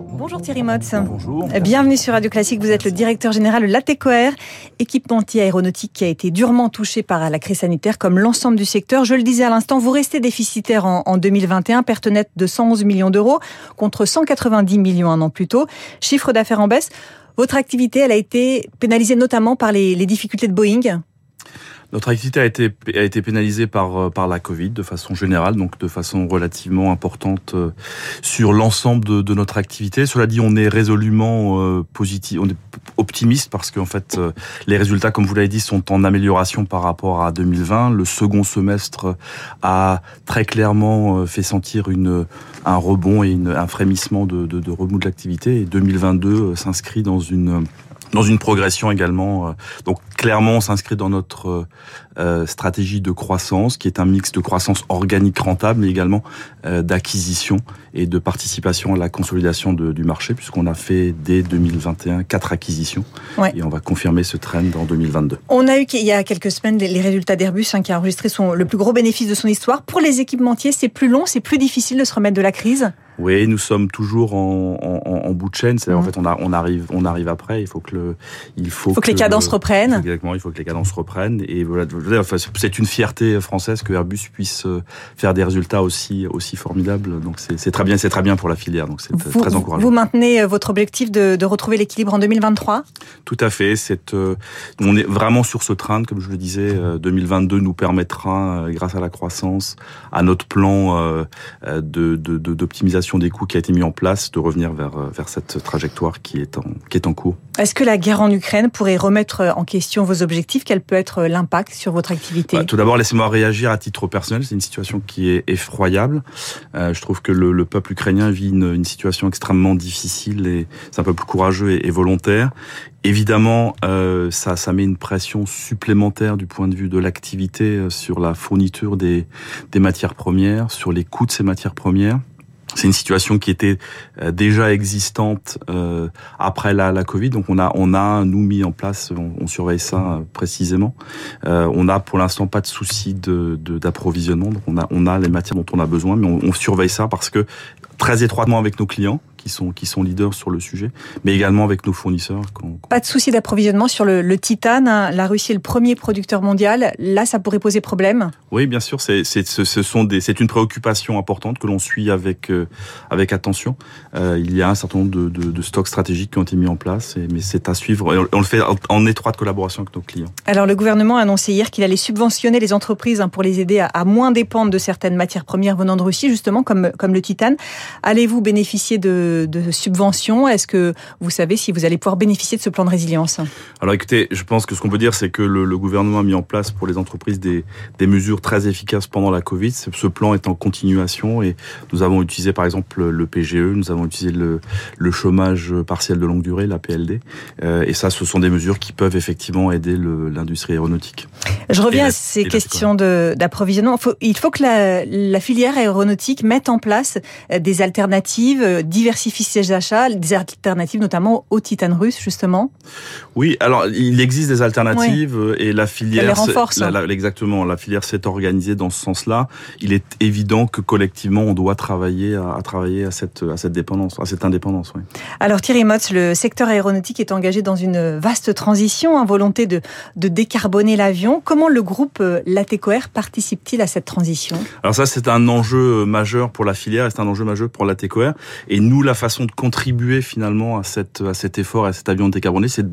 Bonjour Thierry Motz. Bonjour. Bienvenue sur Radio Classique. Vous êtes le directeur général de l'ATECOR, équipementier aéronautique qui a été durement touché par la crise sanitaire comme l'ensemble du secteur. Je le disais à l'instant, vous restez déficitaire en, 2021, perte nette de 111 millions d'euros contre 190 millions un an plus tôt. Chiffre d'affaires en baisse. Votre activité, elle a été pénalisée notamment par les, les difficultés de Boeing notre activité a été, a été pénalisée par, euh, par la Covid de façon générale, donc de façon relativement importante euh, sur l'ensemble de, de, notre activité. Cela dit, on est résolument euh, positif, on est optimiste parce qu'en fait, les résultats, comme vous l'avez dit, sont en amélioration par rapport à 2020. Le second semestre a très clairement fait sentir une, un rebond et un frémissement de, de, de remous de l'activité. Et 2022 s'inscrit dans une dans une progression également. Euh, donc clairement, on s'inscrit dans notre euh, euh, stratégie de croissance, qui est un mix de croissance organique rentable, mais également d'acquisition et de participation à la consolidation de, du marché, puisqu'on a fait dès 2021 quatre acquisitions, et on va confirmer ce trend en 2022. On a eu il y a quelques semaines les résultats d'Airbus, hein, qui a enregistré son, le plus gros bénéfice de son histoire. Pour les équipementiers, c'est plus long, c'est plus difficile de se remettre de la crise? Oui, nous sommes toujours en, en, en bout de chaîne. C'est en mmh. fait on, a, on arrive on arrive après. Il faut que le il faut, faut que, les cadences reprennent. Exactement, il faut que les cadences reprennent. Et voilà, c'est une fierté française que Airbus puisse euh, faire des résultats aussi aussi formidables. Donc c'est très bien, c'est très bien pour la filière. Donc c'est très encourageant. Vous maintenez euh, votre objectif de, de retrouver l'équilibre en 2023 Tout à fait. C'est euh, on est vraiment sur ce train, comme je le disais. 2022 nous permettra, grâce à la croissance, à notre plan de des coûts qui a été mis en place de revenir vers, euh, vers cette trajectoire qui est en, qui est en cours. Est-ce que la guerre en Ukraine pourrait remettre en question vos objectifs? Quel peut être l'impact sur votre activité? Bah, Tout d'abord, laissez-moi réagir à titre personnel. C'est une situation qui est effroyable. Euh, je trouve que le, le peuple ukrainien vit une, une, situation extrêmement difficile et c'est un peuple courageux et, et volontaire. Évidemment, euh, ça, ça met une pression supplémentaire du point de vue de l'activité euh, sur la fourniture des, des matières premières, sur les coûts de ces matières premières. C'est une situation qui était euh, déjà existante euh, après la, la Covid, donc on a on a nous mis en place, on, surveille ça euh, précisément. on a pour l'instant pas de souci de d'approvisionnement, donc on a on a les matières dont on a besoin, mais on surveille ça parce que très étroitement avec nos clients qui sont, qui sont leaders sur le sujet, mais également avec nos fournisseurs. Pas de souci d'approvisionnement sur le, le, titane. Hein. La Russie est le premier producteur mondial. Là, ça pourrait poser problème Oui, bien sûr. C'est, ce sont des, c'est une préoccupation importante que l'on suit avec, euh, avec attention. Euh, il y a un certain nombre de, de, de, stocks stratégiques qui ont été mis en place, et, mais c'est à suivre. Et on, le fait en, étroite collaboration avec nos clients. Alors, le gouvernement a annoncé hier qu'il allait subventionner les entreprises hein, pour les aider à, à, moins dépendre de certaines matières premières venant de Russie, justement, comme, comme le titane. Allez-vous bénéficier de de, subventions. Est-ce que vous savez si vous allez pouvoir bénéficier de ce plan de résilience Alors écoutez, je pense que ce qu'on peut dire, c'est que le, gouvernement a mis en place pour les entreprises des, mesures très efficaces pendant la Covid. Ce plan est en continuation et nous avons utilisé par exemple le PGE, nous avons utilisé le, le chômage partiel de longue durée, la PLD. Euh, et ça, ce sont des mesures qui peuvent effectivement aider l'industrie aéronautique. Je reviens à ces questions d'approvisionnement. Il faut que la, la filière aéronautique mette en place des alternatives, diversifie ses achats, des alternatives notamment au titane russe justement Oui, alors il existe des alternatives euh, et la filière... les renforce. exactement, la filière s'est organisée dans ce sens-là. Il est évident que collectivement on doit travailler à, travailler à cette, à cette dépendance, à cette indépendance. Oui. Alors Thierry Motz, le secteur aéronautique est engagé dans une vaste transition, en volonté de, de décarboner l'avion. Comment le groupe euh, Latécoère participe-t-il à cette transition? Alors ça c'est un enjeu majeur pour la filière c'est un enjeu majeur pour Latécoère. Et nous, la façon de contribuer finalement à, cette, à cet effort, à cet avion décarboné, c'est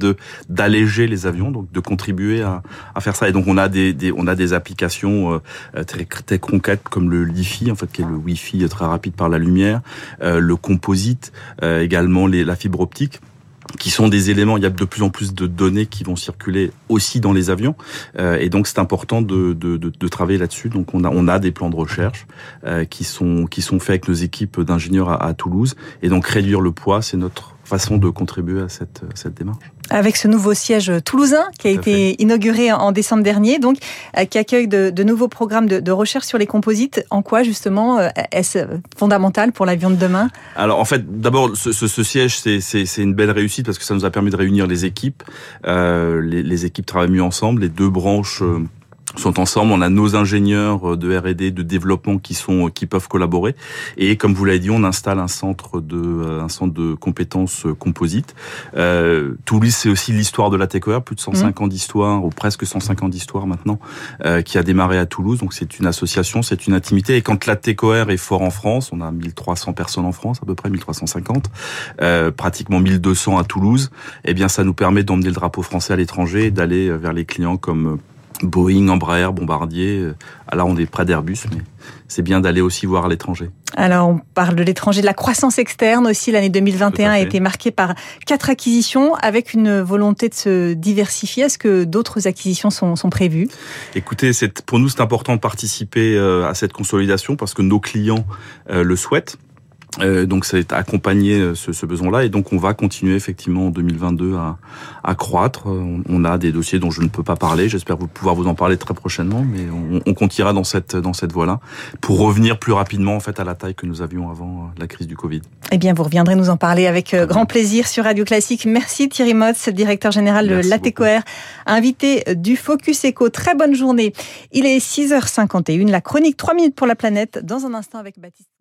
d'alléger les avions, donc de contribuer à, à, faire ça. Et donc on a des, des on a des applications euh, très, très concrètes comme le Li-Fi, en fait, qui est le Wi-Fi très rapide par la lumière, euh, le composite, euh, également les, la fibre optique qui sont des éléments, il y a de plus en plus de données qui vont circuler aussi dans les avions, euh, et donc c'est important de, de, de, de travailler là-dessus. Donc on a, on a des plans de recherche euh, qui, sont, qui sont faits avec nos équipes d'ingénieurs à, à Toulouse, et donc réduire le poids, c'est notre façon de contribuer à cette, cette démarche. Avec ce nouveau siège toulousain qui a été inauguré en décembre dernier, donc euh, qui accueille de, de nouveaux programmes de, de, recherche sur les composites, en quoi justement euh, est-ce fondamental pour l'avion de demain? Alors en fait, d'abord, ce, ce, ce, siège, c'est une belle réussite parce que ça nous a permis de réunir les équipes. Euh, les, les, équipes travaillent mieux ensemble, les deux branches. Euh, sont ensemble. On a nos ingénieurs de R&D, de développement qui sont qui peuvent collaborer. Et comme vous l'avez dit, on installe un centre de un centre de compétences composites. Euh, Toulouse, c'est aussi l'histoire de la TECOR, plus de 150 ans d'histoire ou presque 150 ans d'histoire maintenant, euh, qui a démarré à Toulouse. Donc c'est une association, c'est une intimité. Et quand la TECOR est fort en France, on a 1300 personnes en France, à peu près 1350, euh, pratiquement 1200 à Toulouse. Eh bien, ça nous permet d'emmener le drapeau français à l'étranger, d'aller vers les clients comme Boeing, Embraer, Bombardier. Euh, là, on est près d'Airbus, mais c'est bien d'aller aussi voir l'étranger. Alors, on parle de l'étranger, de la croissance externe aussi. L'année 2021 a été marquée par quatre acquisitions avec une volonté de se diversifier. Est-ce que d'autres acquisitions sont, sont prévues? Écoutez, pour nous, c'est important de participer euh, à cette consolidation parce que nos clients euh, le souhaitent. Euh, donc c'est accompagner euh, ce, ce besoin-là et donc on va continuer effectivement en 2022 à, à croître. On, on, a des dossiers dont je ne peux pas parler. J'espère pouvoir vous en parler très prochainement, mais on, on continuera dans cette dans cette voie-là pour revenir plus rapidement en fait à la taille que nous avions avant euh, la crise du Covid. Eh bien, vous reviendrez nous en parler avec grand plaisir sur Radio Classique. Merci Thierry Motz, directeur général de l'ATCOR, invité du Focus Eco. Très bonne journée. Il est 6h51. La chronique 3 minutes pour la planète. Dans un instant avec Baptiste.